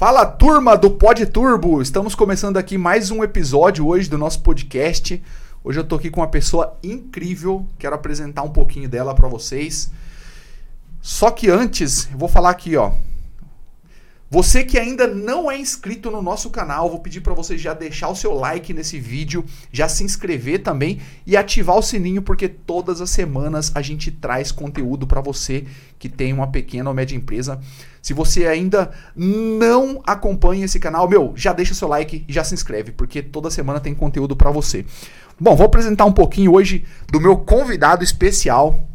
Fala turma do Pod Turbo! Estamos começando aqui mais um episódio hoje do nosso podcast. Hoje eu tô aqui com uma pessoa incrível, quero apresentar um pouquinho dela para vocês. Só que antes, eu vou falar aqui, ó. Você que ainda não é inscrito no nosso canal, vou pedir para você já deixar o seu like nesse vídeo, já se inscrever também e ativar o sininho porque todas as semanas a gente traz conteúdo para você que tem uma pequena ou média empresa. Se você ainda não acompanha esse canal, meu, já deixa o seu like e já se inscreve, porque toda semana tem conteúdo para você. Bom, vou apresentar um pouquinho hoje do meu convidado especial.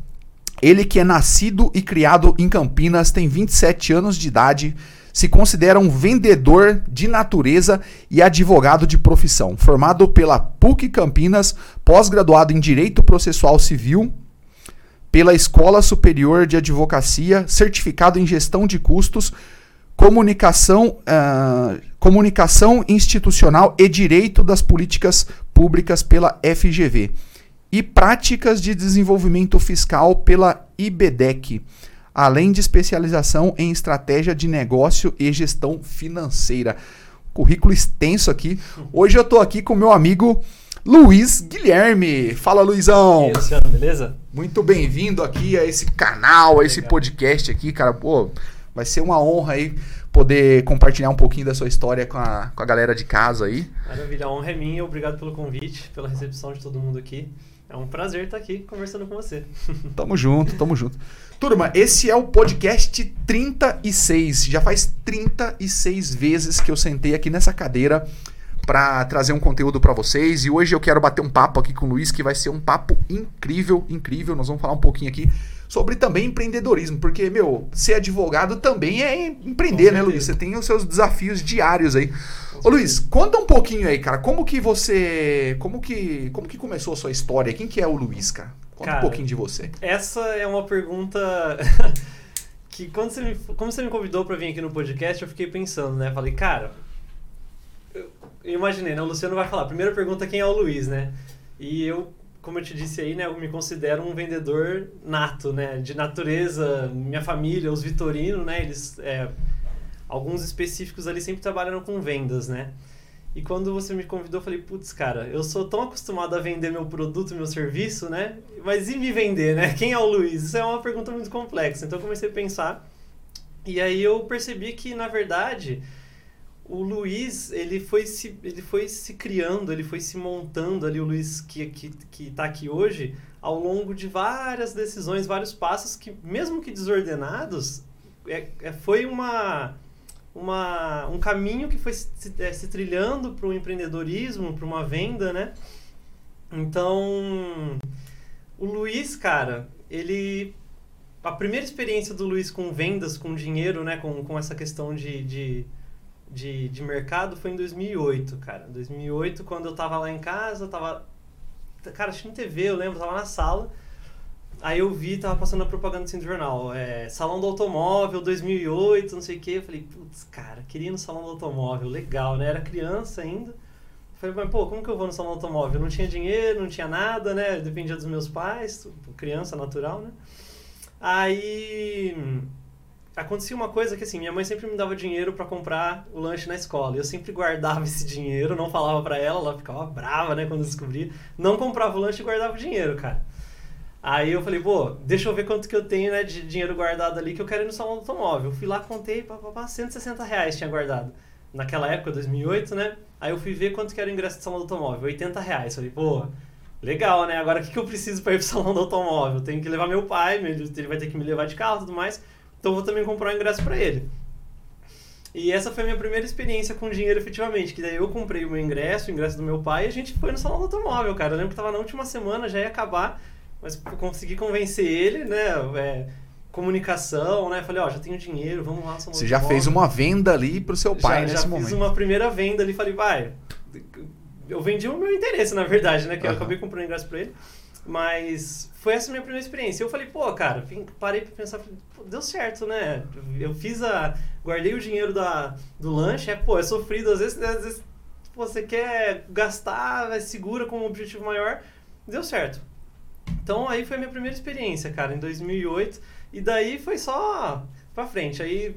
Ele que é nascido e criado em Campinas, tem 27 anos de idade, se considera um vendedor de natureza e advogado de profissão. Formado pela PUC Campinas, pós-graduado em Direito Processual Civil, pela Escola Superior de Advocacia, certificado em Gestão de Custos, Comunicação, uh, comunicação Institucional e Direito das Políticas Públicas pela FGV. E Práticas de Desenvolvimento Fiscal pela IBDEC além de especialização em estratégia de negócio e gestão financeira. Currículo extenso aqui. Hoje eu estou aqui com meu amigo Luiz Guilherme. Fala, Luizão. E aí, Luciano, beleza? Muito bem-vindo aqui a esse canal, a esse Legal. podcast aqui, cara. Pô, vai ser uma honra aí poder compartilhar um pouquinho da sua história com a, com a galera de casa aí. Maravilha, a honra é minha. Obrigado pelo convite, pela recepção de todo mundo aqui. É um prazer estar aqui conversando com você. Tamo junto, tamo junto. Turma, esse é o podcast 36. Já faz 36 vezes que eu sentei aqui nessa cadeira para trazer um conteúdo para vocês e hoje eu quero bater um papo aqui com o Luiz que vai ser um papo incrível, incrível. Nós vamos falar um pouquinho aqui sobre também empreendedorismo, porque meu, ser advogado também é empreender, né, Luiz? Você tem os seus desafios diários aí. Ô Luiz, conta um pouquinho aí, cara, como que você, como que, como que começou a sua história? Quem que é o Luiz, cara? Conta Cara, um pouquinho de você. Essa é uma pergunta que quando você me, como você me convidou para vir aqui no podcast, eu fiquei pensando, né? Falei, cara, imaginei, né? O Luciano vai falar, primeira pergunta, quem é o Luiz, né? E eu, como eu te disse aí, né? Eu me considero um vendedor nato, né? De natureza, minha família, os Vitorino, né? Eles, é, alguns específicos ali sempre trabalharam com vendas, né? E quando você me convidou, eu falei, putz, cara, eu sou tão acostumado a vender meu produto, meu serviço, né? Mas e me vender, né? Quem é o Luiz? Isso é uma pergunta muito complexa. Então eu comecei a pensar. E aí eu percebi que, na verdade, o Luiz, ele foi se, ele foi se criando, ele foi se montando ali, o Luiz que, que, que tá aqui hoje, ao longo de várias decisões, vários passos que, mesmo que desordenados, é, é foi uma uma, um caminho que foi se, é, se trilhando para o empreendedorismo, para uma venda, né? Então, o Luiz, cara, ele. A primeira experiência do Luiz com vendas, com dinheiro, né? Com, com essa questão de, de, de, de mercado foi em 2008, cara. 2008, quando eu tava lá em casa, eu tava. Cara, assistindo TV, eu lembro, tava na sala. Aí eu vi, tava passando a propaganda assim do jornal, é, Salão do Automóvel 2008, não sei o que. Eu falei, putz, cara, queria ir no Salão do Automóvel, legal, né? Era criança ainda. Eu falei, mas pô, como que eu vou no Salão do Automóvel? não tinha dinheiro, não tinha nada, né? Dependia dos meus pais, criança natural, né? Aí acontecia uma coisa que assim, minha mãe sempre me dava dinheiro para comprar o lanche na escola. Eu sempre guardava esse dinheiro, não falava para ela, ela ficava brava, né, quando descobria. Não comprava o lanche e guardava o dinheiro, cara. Aí eu falei, pô, deixa eu ver quanto que eu tenho né, de dinheiro guardado ali que eu quero ir no salão do automóvel. Eu fui lá, contei, papapá, 160 reais tinha guardado. Naquela época, 2008, né? Aí eu fui ver quanto que era o ingresso do salão do automóvel, 80 reais. Falei, pô, legal, né? Agora o que, que eu preciso para ir pro salão do automóvel? Tenho que levar meu pai, ele vai ter que me levar de carro e tudo mais. Então vou também comprar um ingresso para ele. E essa foi a minha primeira experiência com dinheiro efetivamente, que daí eu comprei o meu ingresso, o ingresso do meu pai, e a gente foi no salão do automóvel, cara. Eu lembro que tava na última semana, já ia acabar, mas consegui convencer ele, né? É, comunicação, né? Falei, ó, já tenho dinheiro, vamos lá. Você já fez uma venda ali pro seu pai já, nesse já momento. Já fiz uma primeira venda ali, falei, vai, eu vendi o meu interesse, na verdade, né? Que uhum. eu acabei comprando ingresso pra ele. Mas foi essa minha primeira experiência. Eu falei, pô, cara, parei pra pensar, deu certo, né? Eu fiz a. Guardei o dinheiro da, do lanche, é, pô, é sofrido, às vezes, às vezes você quer gastar, é segura com um objetivo maior. Deu certo. Então aí foi a minha primeira experiência, cara, em 2008. E daí foi só pra frente. Aí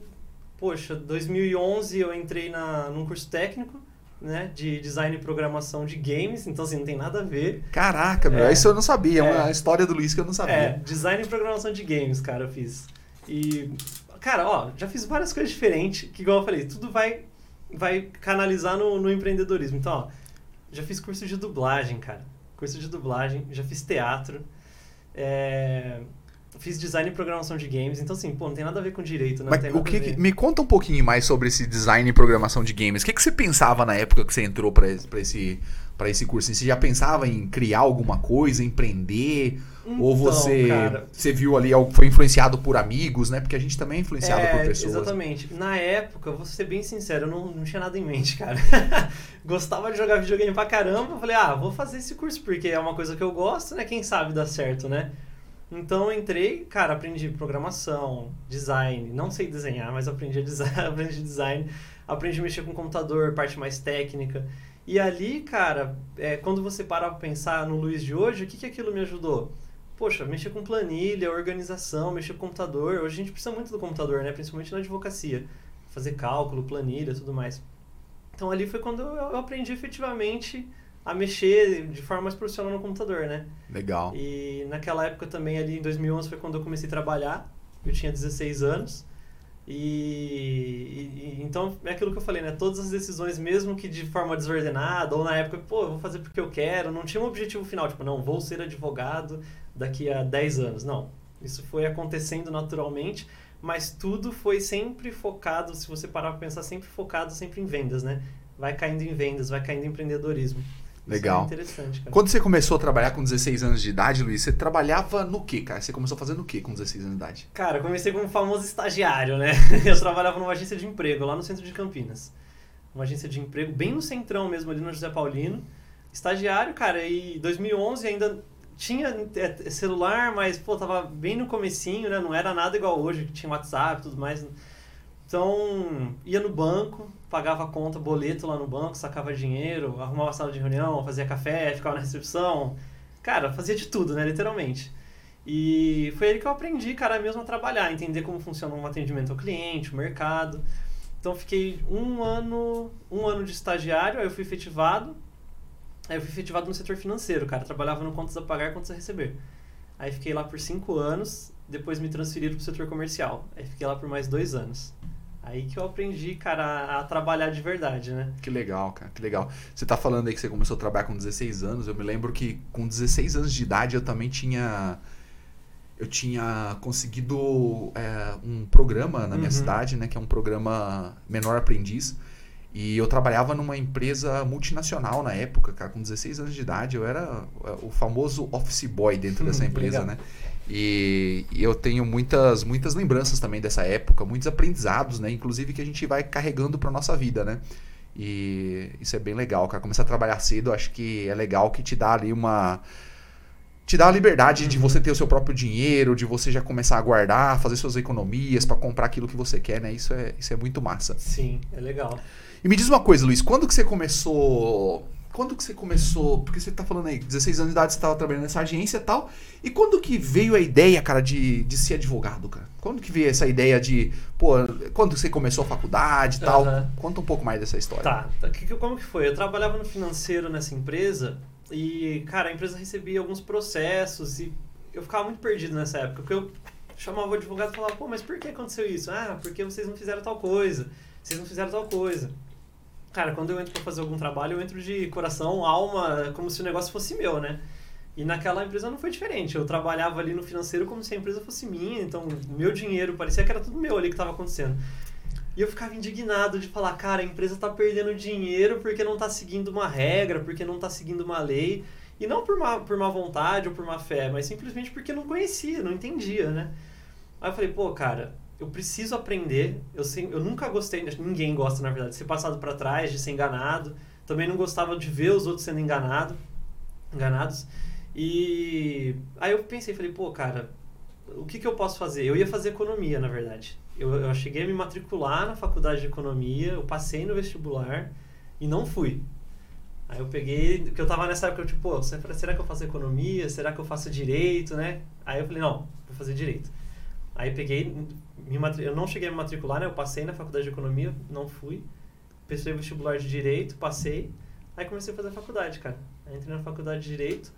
poxa, 2011 eu entrei na, num curso técnico, né, de design e programação de games, então assim, não tem nada a ver. Caraca, meu, É. isso eu não sabia, é uma história do Luiz que eu não sabia. É, design e programação de games, cara, eu fiz. E, cara, ó, já fiz várias coisas diferentes, que igual eu falei, tudo vai, vai canalizar no, no empreendedorismo. Então, ó, já fiz curso de dublagem, cara. Curso de dublagem, já fiz teatro, é, fiz design e programação de games. Então, assim, pô, não tem nada a ver com direito, né? Mas não tem o que, que- me conta um pouquinho mais sobre esse design e programação de games. O que, que você pensava na época que você entrou para esse, pra esse, pra esse curso? Você já pensava em criar alguma coisa, empreender? ou Então, você, cara, você viu ali, foi influenciado por amigos, né? Porque a gente também é influenciado É, por pessoas. Exatamente. Na época, vou ser bem sincero, eu não, não tinha nada em mente, cara. Gostava de jogar videogame pra caramba. eu Falei, ah, vou fazer esse curso porque é uma coisa que eu gosto, né? Quem sabe dá certo, né? Então entrei, cara, aprendi programação, design. Não sei desenhar, mas aprendi design, aprendi design. Aprendi a mexer com computador, parte mais técnica. E ali, cara, é, quando você para pra pensar no Luiz de hoje, o que, que aquilo me ajudou? Poxa, mexer com planilha, organização, mexer com computador. Hoje a gente precisa muito do computador, né? Principalmente na advocacia. Fazer cálculo, planilha, tudo mais. Então ali foi quando eu aprendi efetivamente a mexer de forma mais profissional no computador, né? Legal. E naquela época também, ali em 2011, foi quando eu comecei a trabalhar. Eu tinha 16 anos. E, e- então é aquilo que eu falei, né? Todas as decisões, mesmo que de forma desordenada, ou na época, pô, eu vou fazer porque eu quero, não tinha um objetivo final, tipo, não, vou ser advogado daqui a 10 anos. Não. Isso foi acontecendo naturalmente, mas tudo foi sempre focado, se você parar pra pensar, sempre focado sempre em vendas, né? Vai caindo em vendas, vai caindo em empreendedorismo. Isso Legal. é interessante, cara. Quando você começou a trabalhar com 16 anos de idade, Luiz, você trabalhava no que, cara? Você começou fazendo o que com 16 anos de idade? Cara, eu comecei como famoso estagiário, né? Eu trabalhava numa agência de emprego lá no centro de Campinas. Uma agência de emprego bem no centrão mesmo, ali no José Paulino. Estagiário, cara, e 2011 ainda tinha é, celular, mas, pô, tava bem no comecinho, né? Não era nada igual hoje, que tinha WhatsApp e tudo mais. Então, ia no banco, pagava conta, boleto lá no banco, sacava dinheiro, arrumava sala de reunião, fazia café, ficava na recepção. Cara, fazia de tudo, né? Literalmente. E foi aí que eu aprendi, cara, mesmo a trabalhar, entender como funciona um atendimento ao cliente, o mercado. Então fiquei um ano, um ano de estagiário, aí eu fui efetivado. Aí eu fui efetivado no setor financeiro, cara. Trabalhava no contas a pagar, contas a receber. Aí fiquei lá por cinco anos, depois me transferiram pro setor comercial. Aí fiquei lá por mais dois anos. Aí que eu aprendi, cara, a, trabalhar de verdade, né? Que legal, cara, que legal. Você tá falando aí que você começou a trabalhar com 16 anos. Eu me lembro que com 16 anos de idade eu também tinha. Eu tinha conseguido é, um programa na minha Uhum. cidade, né? Que é um programa Menor Aprendiz. E eu trabalhava numa empresa multinacional na época, cara, com 16 anos de idade. Eu era é, o famoso office boy dentro dessa empresa, né? E, e eu tenho muitas, muitas lembranças também dessa época, muitos aprendizados, né? Inclusive que a gente vai carregando pra nossa vida, né? E isso é bem legal, cara. Começar a trabalhar cedo, acho que é legal que te dá ali uma. Te dá a liberdade de Uhum. você ter o seu próprio dinheiro, de você já começar a guardar, fazer suas economias pra comprar aquilo que você quer, né? Isso é, isso é muito massa. Sim, é legal. E me diz uma coisa, Luiz, quando que você começou. Quando que você começou. Porque você tá falando aí, 16 anos de idade você tava trabalhando nessa agência e tal. E quando que veio a ideia, cara, de, de ser advogado, cara? Quando que veio essa ideia de. Pô, quando você começou a faculdade e tal? Aham. Conta um pouco mais dessa história. Tá, tá, como que foi? Eu trabalhava no financeiro nessa empresa e, cara, a empresa recebia alguns processos e eu ficava muito perdido nessa época, porque eu chamava o advogado e falava, pô, mas por que aconteceu isso? Ah, porque vocês não fizeram tal coisa, vocês não fizeram tal coisa. Cara, quando eu entro pra fazer algum trabalho, eu entro de coração, alma, como se o negócio fosse meu, né? E naquela empresa não foi diferente. Eu trabalhava ali no financeiro como se a empresa fosse minha, então meu dinheiro parecia que era tudo meu ali que estava acontecendo. E eu ficava indignado de falar, cara, a empresa tá perdendo dinheiro porque não tá seguindo uma regra, porque não tá seguindo uma lei. E não por má, por má vontade ou por má fé, mas simplesmente porque não conhecia, não entendia, né? Aí eu falei, pô, cara, eu preciso aprender. Eu, sei, eu nunca gostei, ninguém gosta, na verdade, de ser passado para trás, de ser enganado. Também não gostava de ver os outros sendo enganado, enganados. E aí eu pensei, falei, pô, cara, o que, que eu posso fazer? Eu ia fazer economia, na verdade. Eu, eu cheguei a me matricular na faculdade de economia, eu passei no vestibular e não fui. Aí eu peguei, porque eu tava nessa época, eu, tipo, pô, será que eu faço economia? Será que eu faço direito, né? Aí eu falei, não, vou fazer direito. Aí peguei, me eu não cheguei a me matricular, né? Eu passei na faculdade de economia, não fui. Pensei vestibular de direito, passei. Aí comecei a fazer a faculdade, cara. Aí entrei na faculdade de direito,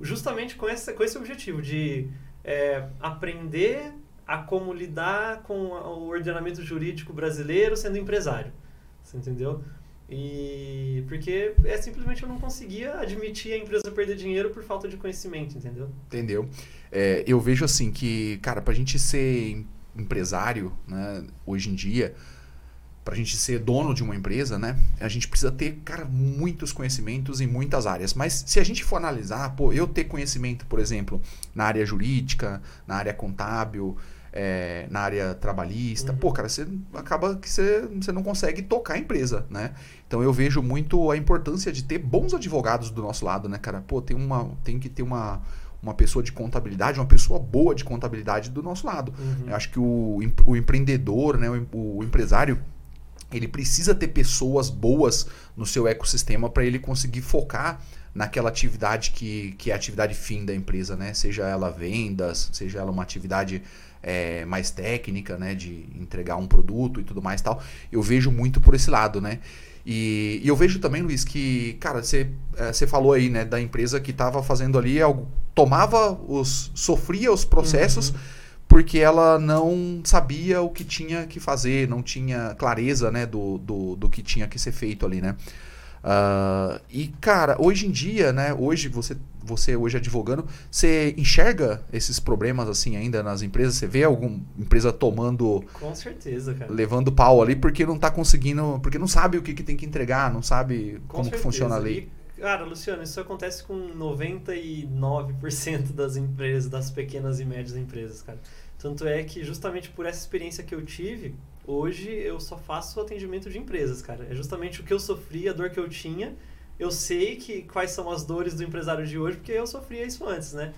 justamente com esse, com esse objetivo de é, aprender a como lidar com o ordenamento jurídico brasileiro sendo empresário. Você entendeu? E porque é simplesmente eu não conseguia admitir a empresa perder dinheiro por falta de conhecimento, entendeu? Entendeu? É, eu vejo assim que, cara, pra gente ser empresário, né, hoje em dia, pra gente ser dono de uma empresa, né, a gente precisa ter, cara, muitos conhecimentos em muitas áreas. Mas se a gente for analisar, pô, eu ter conhecimento, por exemplo, na área jurídica, na área contábil, é, na área trabalhista, uhum. pô, cara, você acaba que você, você não consegue tocar a empresa, né? Então eu vejo muito a importância de ter bons advogados do nosso lado, né, cara? Pô, tem, uma, tem que ter uma, uma pessoa de contabilidade, uma pessoa boa de contabilidade do nosso lado. Uhum. Eu acho que o, o empreendedor, né, o, o empresário, ele precisa ter pessoas boas no seu ecossistema para ele conseguir focar naquela atividade que, que é a atividade fim da empresa, né? Seja ela vendas, seja ela uma atividade é, mais técnica, né, de entregar um produto e tudo mais e tal, eu vejo muito por esse lado, né? E, e eu vejo também, Luiz, que, cara, você é, falou aí, né, da empresa que estava fazendo ali algo, tomava os, sofria os processos uhum. porque ela não sabia o que tinha que fazer, não tinha clareza, né, do, do, do que tinha que ser feito ali, né? Uh, e, cara, hoje em dia, né? Hoje, você, você hoje advogando, você enxerga esses problemas assim ainda nas empresas? Você vê alguma empresa tomando. Com certeza, cara. Levando pau ali porque não tá conseguindo. Porque não sabe o que, que tem que entregar, não sabe Com como certeza. que funciona a lei. E, cara, Luciano, isso acontece com 99% das empresas, das pequenas e médias empresas, cara. Tanto é que, justamente por essa experiência que eu tive, hoje eu só faço atendimento de empresas, cara. É justamente o que eu sofri, a dor que eu tinha. Eu sei que quais são as dores do empresário de hoje, porque eu sofria isso antes, né?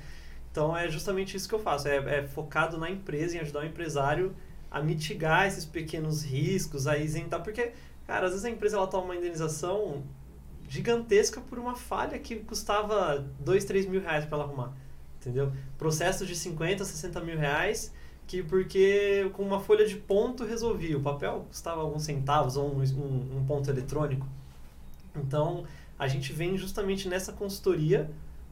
Então é justamente isso que eu faço. É, é focado na empresa, em ajudar o empresário a mitigar esses pequenos riscos, a isentar. Porque, cara, às vezes a empresa ela toma uma indenização gigantesca por uma falha que custava 2, 3 mil reais para ela arrumar. Entendeu? Processo de 50, 60 mil reais que porque com uma folha de ponto resolvia. O papel custava alguns centavos ou um, um, um, ponto eletrônico. Então, a gente vem justamente nessa consultoria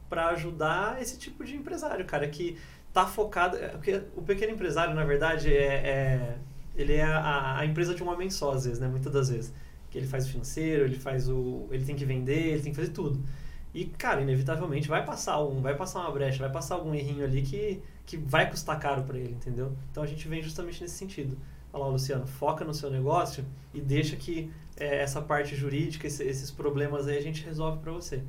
para ajudar esse tipo de empresário, cara, que tá focado... É, porque o pequeno empresário, na verdade, é, é ele é a, a, empresa de um homem só, às vezes, né? Muitas das vezes. Que ele faz o financeiro, ele faz o... Ele tem que vender, ele tem que fazer tudo. E, cara, inevitavelmente vai passar um, vai passar uma brecha, vai passar algum errinho ali que que vai custar caro para ele, entendeu? Então a gente vem justamente nesse sentido. Fala, Luciano, foca no seu negócio e deixa que é, essa parte jurídica, esse, esses problemas aí a gente resolve para você.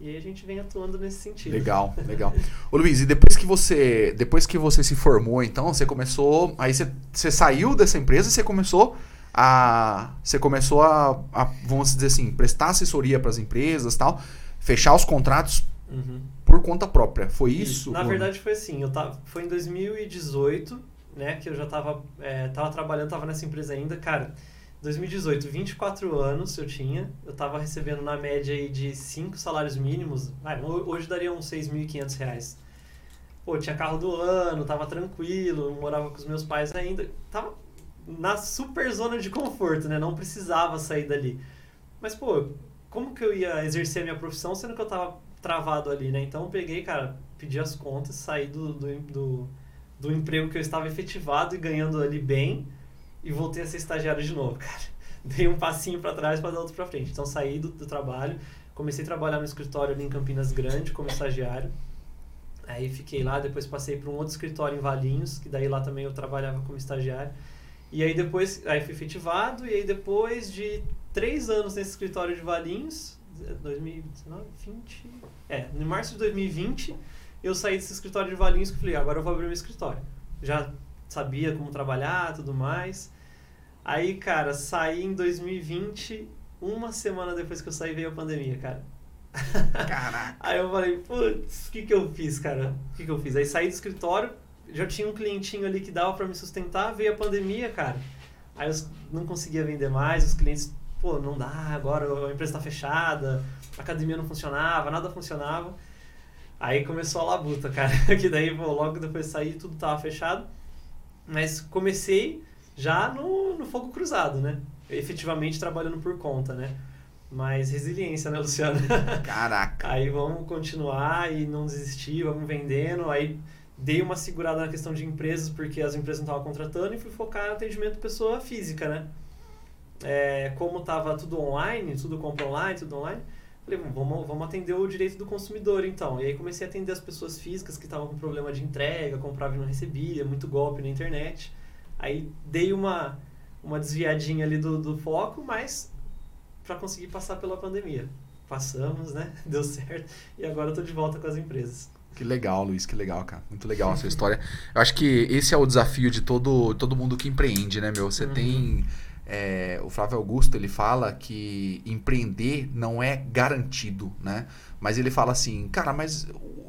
E aí a gente vem atuando nesse sentido. Legal, legal. Ô Luiz, e depois que você, depois que você se formou, então, você começou, aí você, você saiu dessa empresa e você começou a você começou a, a vamos dizer assim, prestar assessoria para as empresas, tal, fechar os contratos uhum por conta própria. Foi isso? Na verdade foi assim, eu tava, foi em 2018, né, que eu já estava é, tava trabalhando, tava nessa empresa ainda, cara. 2018, 24 anos eu tinha, eu estava recebendo na média aí de 5 salários mínimos, ah, hoje daria uns 6.500 reais. Pô, tinha carro do ano, tava tranquilo, morava com os meus pais ainda, tava na super zona de conforto, né, não precisava sair dali. Mas, pô, como que eu ia exercer a minha profissão sendo que eu tava travado ali, né? Então eu peguei, cara, pedi as contas, saí do, do, do, do emprego que eu estava efetivado e ganhando ali bem e voltei a ser estagiário de novo, cara. Dei um passinho para trás para dar outro para frente. Então saí do, do trabalho, comecei a trabalhar no escritório ali em Campinas Grande como estagiário. Aí fiquei lá, depois passei para um outro escritório em Valinhos, que daí lá também eu trabalhava como estagiário. E aí depois, aí fui efetivado, e aí depois de três anos nesse escritório de Valinhos, 2019, 20. É, em março de 2020, eu saí desse escritório de Valinhos e falei, agora eu vou abrir meu escritório. Já sabia como trabalhar, tudo mais. Aí, cara, saí em 2020, uma semana depois que eu saí veio a pandemia, cara. Caraca. Aí eu falei, putz, o que que eu fiz, cara? O que que eu fiz? Aí saí do escritório, já tinha um clientinho ali que dava para me sustentar, veio a pandemia, cara. Aí eu não conseguia vender mais, os clientes pô, não dá, agora a empresa está fechada, a academia não funcionava, nada funcionava. Aí começou a labuta, cara, que daí pô, logo depois de sair tudo tava fechado. Mas comecei já no, no fogo cruzado, né? Efetivamente trabalhando por conta, né? Mas resiliência, né, Luciano? Caraca. aí vamos continuar e não desistir, vamos vendendo. Aí dei uma segurada na questão de empresas, porque as empresas não estavam contratando, e fui focar no atendimento pessoa física, né? É, como estava tudo online, tudo compra online, tudo online, falei, vamos, vamos atender o direito do consumidor, então. E aí comecei a atender as pessoas físicas que estavam com problema de entrega, comprava e não recebia, muito golpe na internet. Aí dei uma, uma desviadinha ali do, do foco, mas para conseguir passar pela pandemia. Passamos, né? Deu certo. E agora eu tô de volta com as empresas. Que legal, Luiz, que legal, cara. Muito legal a sua história. Eu acho que esse é o desafio de todo, todo mundo que empreende, né, meu? Você uhum. tem. É, o Flávio Augusto ele fala que empreender não é garantido, né? Mas ele fala assim, cara, mas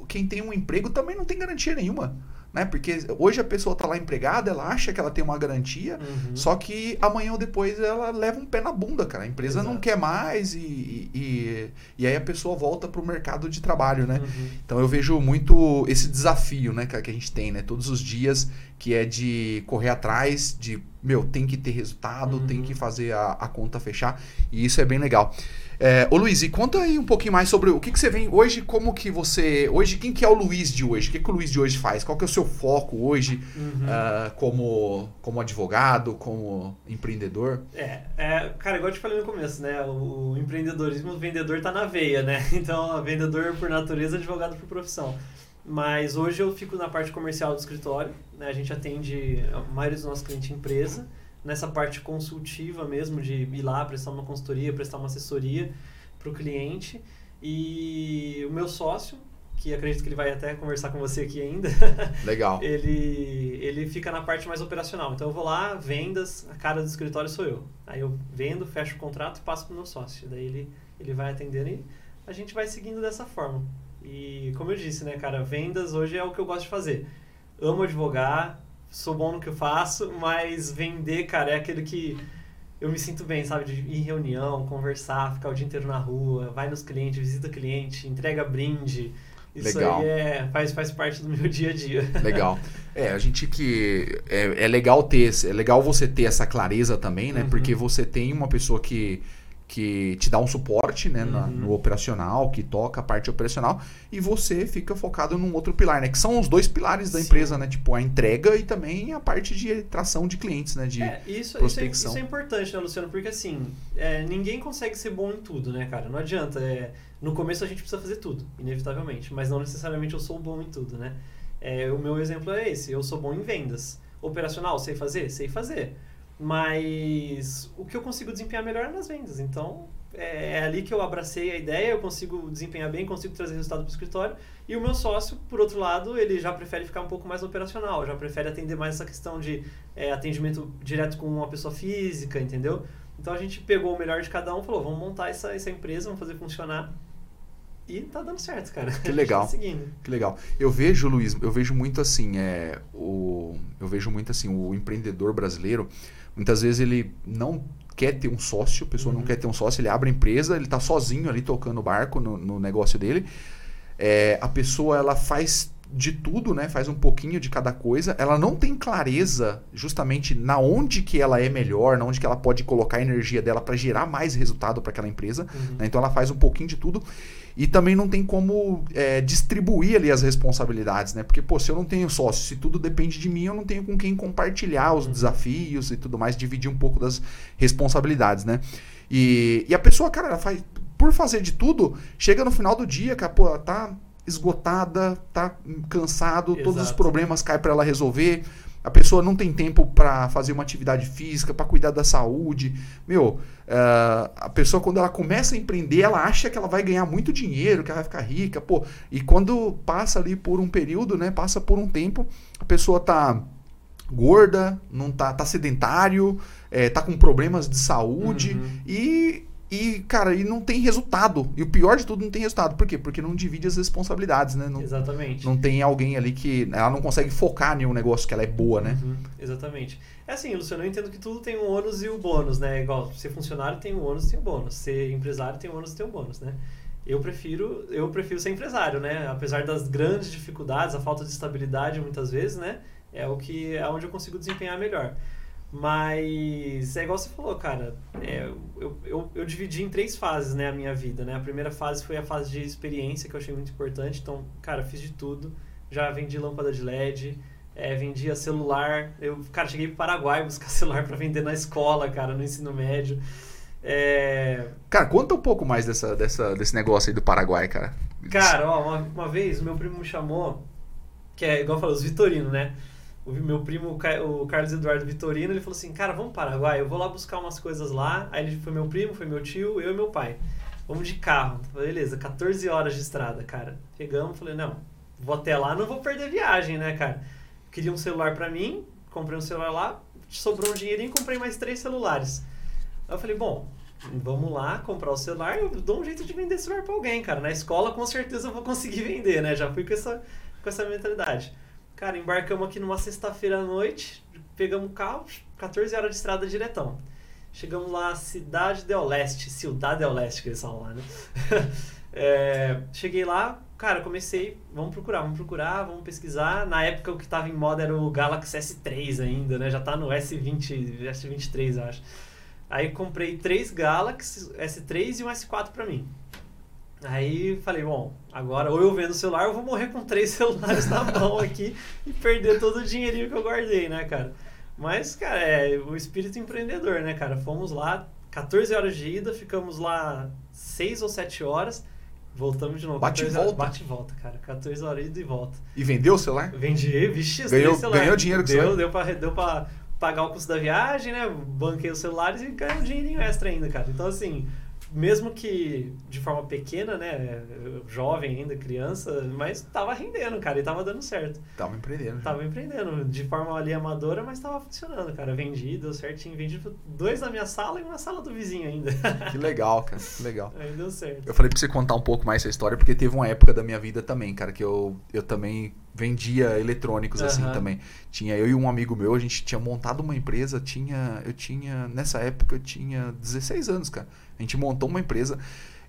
quem tem um emprego também não tem garantia nenhuma né? Porque hoje a pessoa está lá empregada, ela acha que ela tem uma garantia, uhum. só que amanhã ou depois ela leva um pé na bunda, cara. A empresa Exato. não quer mais e, e, e aí a pessoa volta para o mercado de trabalho, né? Uhum. Então eu vejo muito esse desafio, né, que a gente tem, né? Todos os dias que é de correr atrás, de, meu, tem que ter resultado, uhum. tem que fazer a, a conta fechar, e isso é bem legal. É, ô Luiz, e conta aí um pouquinho mais sobre o que, que você vem hoje, como que você. Hoje, quem que é o Luiz de hoje? O que, que o Luiz de hoje faz? Qual que é o seu foco hoje uhum. uh, como, como advogado, como empreendedor? É, é, cara, igual eu te falei no começo, né? O, o empreendedorismo, o vendedor tá na veia, né? Então, vendedor por natureza, advogado por profissão. Mas hoje eu fico na parte comercial do escritório, né? A gente atende a maioria dos nossos clientes empresa nessa parte consultiva mesmo, de ir lá prestar uma consultoria, prestar uma assessoria para o cliente. E o meu sócio, que acredito que ele vai até conversar com você aqui ainda. Legal. ele, ele fica na parte mais operacional. Então eu vou lá, vendas, a cara do escritório sou eu. Aí eu vendo, fecho o contrato e passo para o meu sócio. Daí ele, ele vai atendendo e a gente vai seguindo dessa forma. E como eu disse, né, cara, vendas hoje é o que eu gosto de fazer. Amo advogar, sou bom no que eu faço, mas vender, cara, é aquele que eu me sinto bem, sabe? De ir em reunião, conversar, ficar o dia inteiro na rua, vai nos clientes, visita cliente, entrega brinde. Isso legal. aí é, faz, faz parte do meu dia a dia. Legal. É, a gente que. É, é legal ter. É legal você ter essa clareza também, né? Uhum. Porque você tem uma pessoa que que te dá um suporte né, uhum. na, no operacional, que toca a parte operacional, e você fica focado num outro pilar, né? Que são os dois pilares da Sim. empresa, né? Tipo, a entrega e também a parte de tração de clientes, né? De é, isso, prospecção. Isso é, isso é importante, né, Luciano? Porque assim, é, ninguém consegue ser bom em tudo, né, cara? Não adianta. É, no começo a gente precisa fazer tudo, inevitavelmente, mas não necessariamente eu sou bom em tudo, né? É, o meu exemplo é esse, eu sou bom em vendas. Operacional, sei fazer? Sei fazer. Mas o que eu consigo desempenhar melhor é nas vendas. Então, é, é ali que eu abracei a ideia, eu consigo desempenhar bem, consigo trazer resultado para o escritório. E o meu sócio, por outro lado, ele já prefere ficar um pouco mais operacional, já prefere atender mais essa questão de é, atendimento direto com uma pessoa física, entendeu? Então a gente pegou o melhor de cada um e falou: vamos montar essa, essa empresa, vamos fazer funcionar. E tá dando certo, cara. Que legal. Tá que legal. Eu vejo, Luiz, eu vejo muito assim, é, o, eu vejo muito assim, o empreendedor brasileiro, Muitas vezes ele não quer ter um sócio, a pessoa uhum. não quer ter um sócio, ele abre a empresa, ele está sozinho ali tocando o barco no, no negócio dele. É, a pessoa ela faz de tudo, né? Faz um pouquinho de cada coisa. Ela não tem clareza justamente na onde que ela é melhor, na onde que ela pode colocar a energia dela para gerar mais resultado para aquela empresa. Uhum. Né? Então ela faz um pouquinho de tudo e também não tem como é, distribuir ali as responsabilidades, né? Porque, pô, se eu não tenho sócio, se tudo depende de mim, eu não tenho com quem compartilhar os uhum. desafios e tudo mais, dividir um pouco das responsabilidades, né? E, e a pessoa, cara, ela faz, por fazer de tudo, chega no final do dia, cara, pô, ela tá esgotada, tá cansado, Exato. todos os problemas caem para ela resolver a pessoa não tem tempo para fazer uma atividade física, para cuidar da saúde. Meu, uh, a pessoa quando ela começa a empreender, ela acha que ela vai ganhar muito dinheiro, que ela vai ficar rica, pô. E quando passa ali por um período, né, passa por um tempo, a pessoa tá gorda, não tá, tá sedentário, é, tá com problemas de saúde uhum. e e, cara, e não tem resultado. E o pior de tudo, não tem resultado. Por quê? Porque não divide as responsabilidades, né? Não, Exatamente. Não tem alguém ali que. Ela não consegue focar em um negócio que ela é boa, né? Uhum. Exatamente. É assim, Luciano, eu entendo que tudo tem um ônus e o um bônus, né? Igual ser funcionário tem um ônus e tem um bônus. Ser empresário tem um ônus e tem um bônus, né? Eu prefiro, eu prefiro ser empresário, né? Apesar das grandes dificuldades, a falta de estabilidade muitas vezes, né? é o que é onde eu consigo desempenhar melhor. Mas é igual você falou, cara. É, eu, eu, eu, dividi em três fases, né, a minha vida, né? A primeira fase foi a fase de experiência, que eu achei muito importante. Então, cara, fiz de tudo. Já vendi lâmpada de LED, é, vendia celular. Eu, cara, cheguei pro Paraguai buscar celular para vender na escola, cara, no ensino médio. É... Cara, conta um pouco mais dessa, dessa, desse negócio aí do Paraguai, cara. Cara, ó, uma, uma vez meu primo me chamou, que é igual eu falei, os Vitorino, né? O meu primo, o Carlos Eduardo Vitorino, ele falou assim, cara, vamos para Paraguai, eu vou lá buscar umas coisas lá. Aí ele foi meu primo, foi meu tio, eu e meu pai. Vamos de carro. Beleza, 14 horas de estrada, cara. Pegamos, falei, não, vou até lá, não vou perder viagem, né, cara? Queria um celular para mim, comprei um celular lá, sobrou um dinheirinho e comprei mais três celulares. Aí eu falei, bom, vamos lá comprar o celular, eu dou um jeito de vender celular para alguém, cara. Na escola com certeza eu vou conseguir vender, né? Já fui com essa, com essa mentalidade. Cara, embarcamos aqui numa sexta-feira à noite, pegamos o carro, 14 horas de estrada diretão. Chegamos lá, Cidade del Leste, Cidade del Leste, que eles falam lá, né? é, cheguei lá, cara, comecei, vamos procurar, vamos procurar, vamos pesquisar. Na época o que estava em moda era o Galaxy S3 ainda, né? Já tá no S20, S23, acho. Aí comprei três Galaxy S3 e um S4 para mim. Aí falei, bom, agora ou eu vendo o celular, eu vou morrer com três celulares na mão aqui e perder todo o dinheirinho que eu guardei, né, cara? Mas, cara, é o espírito empreendedor, né, cara? Fomos lá, 14 horas de ida, ficamos lá 6 ou 7 horas, voltamos de novo. Bate e volta? bate e volta, cara. 14 horas ida e volta. E vendeu o celular? Vendi, vixi, ganhou, celular. Ganhou dinheiro com deu, celular? Deu pra, deu pra pagar o custo da viagem, né? Banquei os celulares e ganhei um dinheirinho extra ainda, cara. Então, assim, mesmo que de forma pequena, né? Jovem ainda, criança, mas tava rendendo, cara, e tava dando certo. Tava empreendendo. Tava empreendendo, de forma ali amadora, mas tava funcionando, cara. Vendi, deu certinho. Vendi dois na minha sala e uma sala do vizinho ainda. Que legal, cara, que legal. Aí deu certo. Eu falei pra você contar um pouco mais essa história, porque teve uma época da minha vida também, cara, que eu, eu também vendia eletrônicos uhum. assim também. Tinha eu e um amigo meu, a gente tinha montado uma empresa, tinha eu tinha nessa época eu tinha 16 anos, cara. A gente montou uma empresa.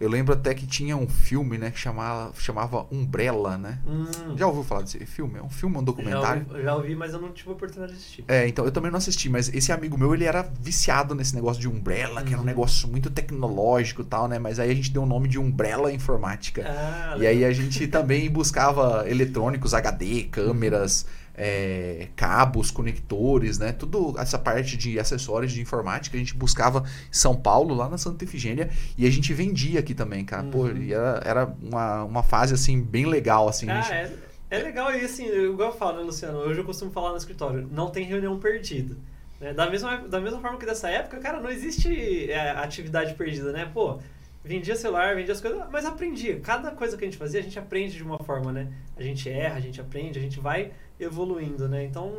Eu lembro até que tinha um filme, né, que chamava, chamava Umbrella, né? Hum. Já ouviu falar desse filme? É um filme, um documentário? Já ouvi, já ouvi, mas eu não tive a oportunidade de assistir. É, então eu também não assisti, mas esse amigo meu, ele era viciado nesse negócio de Umbrella, que era um uhum. negócio muito tecnológico e tal, né? Mas aí a gente deu o nome de Umbrella Informática. Ah, e aí a gente também buscava eletrônicos, HD, câmeras. Uhum é, cabos, conectores, né? Tudo essa parte de acessórios de informática a gente buscava em São Paulo, lá na Santa Efigênia, e a gente vendia aqui também, cara. Uhum. Pô, era, era uma, uma fase, assim, bem legal, assim. Ah, gente... é, é legal e, assim, igual eu falo, né, Luciano? Hoje eu costumo falar no escritório, não tem reunião perdida. Né? Da, mesma, da mesma forma que dessa época, cara, não existe é, atividade perdida, né? Pô, vendia celular, vendia as coisas, mas aprendia. Cada coisa que a gente fazia, a gente aprende de uma forma, né? A gente erra, a gente aprende, a gente vai evoluindo, né? Então,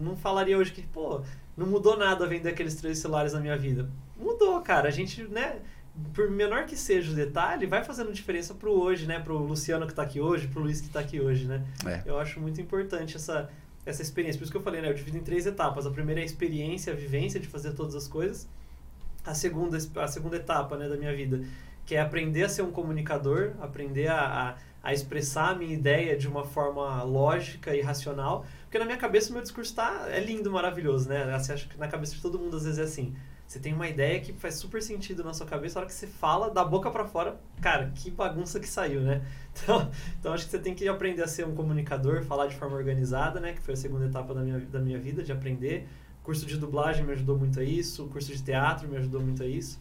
não falaria hoje que, pô, não mudou nada vender aqueles três celulares na minha vida. Mudou, cara. A gente, né? Por menor que seja o detalhe, vai fazendo diferença pro hoje, né? Pro Luciano que tá aqui hoje, pro Luiz que tá aqui hoje, né? É. Eu acho muito importante essa, essa experiência. Por isso que eu falei, né? Eu divido em três etapas. A primeira é a experiência, a vivência de fazer todas as coisas. A segunda, a segunda etapa, né, da minha vida que é aprender a ser um comunicador, aprender a, a, a, expressar a minha ideia de uma forma lógica e racional. Porque na minha cabeça o meu discurso tá, é lindo, maravilhoso, né? Você acha que na cabeça de todo mundo às vezes é assim. Você tem uma ideia que faz super sentido na sua cabeça, a hora que você fala, da boca para fora, cara, que bagunça que saiu, né? Então, então acho que você tem que aprender a ser um comunicador, falar de forma organizada, né? Que foi a segunda etapa da minha, da minha vida, de aprender. O curso de dublagem me ajudou muito a isso, o curso de teatro me ajudou muito a isso.